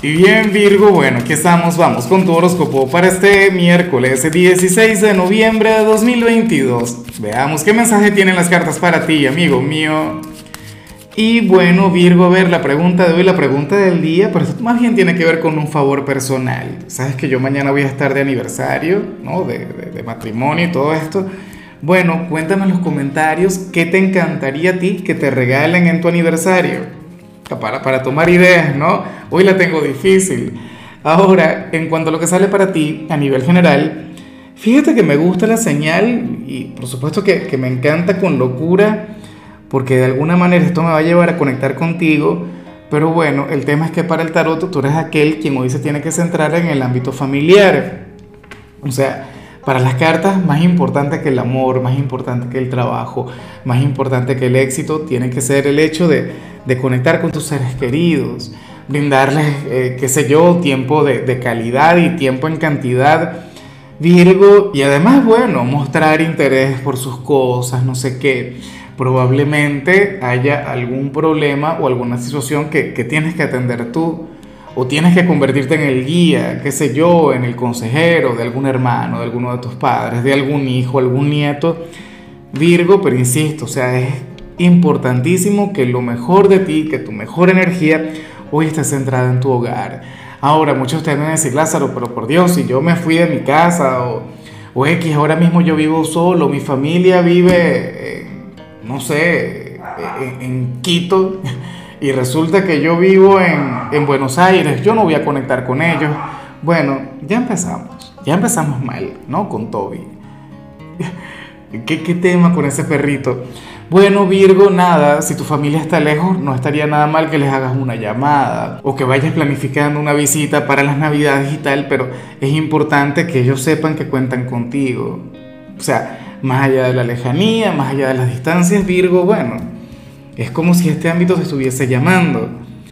Y bien Virgo, bueno, aquí estamos, vamos con tu horóscopo para este miércoles 16 de noviembre de 2022. Veamos qué mensaje tienen las cartas para ti, amigo mío. Y bueno, Virgo, a ver, la pregunta de hoy, la pregunta del día, pero más bien tiene que ver con un favor personal. Sabes que yo mañana voy a estar de aniversario, ¿no? De, de matrimonio y todo esto. Bueno, cuéntame en los comentarios qué te encantaría a ti que te regalen en tu aniversario para, para tomar ideas, ¿no? Hoy la tengo difícil. Ahora, en cuanto a lo que sale para ti a nivel general, fíjate que me gusta la señal y por supuesto que, que me encanta con locura, porque de alguna manera esto me va a llevar a conectar contigo. Pero bueno, el tema es que para el tarot tú eres aquel quien hoy se tiene que centrar en el ámbito familiar. O sea, para las cartas, más importante que el amor, más importante que el trabajo, más importante que el éxito, tiene que ser el hecho de, de conectar con tus seres queridos, brindarles, eh, qué sé yo, tiempo de, de calidad y tiempo en cantidad. Virgo, y además, bueno, mostrar interés por sus cosas, no sé qué. Probablemente haya algún problema o alguna situación que, que tienes que atender tú o tienes que convertirte en el guía, qué sé yo, en el consejero de algún hermano, de alguno de tus padres, de algún hijo, algún nieto, Virgo, pero insisto, o sea, es importantísimo que lo mejor de ti, que tu mejor energía hoy esté centrada en tu hogar. Ahora, muchos me van a decir, Lázaro, pero por Dios, si yo me fui de mi casa o, o X, ahora mismo yo vivo solo, mi familia vive, no sé, en, en Quito y resulta que yo vivo en, Buenos Aires, yo no voy a conectar con ellos. Bueno, ya empezamos, ya empezamos mal, ¿no? Con Toby. ¿Qué, ¿Qué tema con ese perrito? Bueno, Virgo, nada, si tu familia está lejos, no estaría nada mal que les hagas una llamada o que vayas planificando una visita para las navidades y tal, pero es importante que ellos sepan que cuentan contigo. O sea, más allá de la lejanía, más allá de las distancias, Virgo, bueno, es como si este ámbito te estuviese llamando.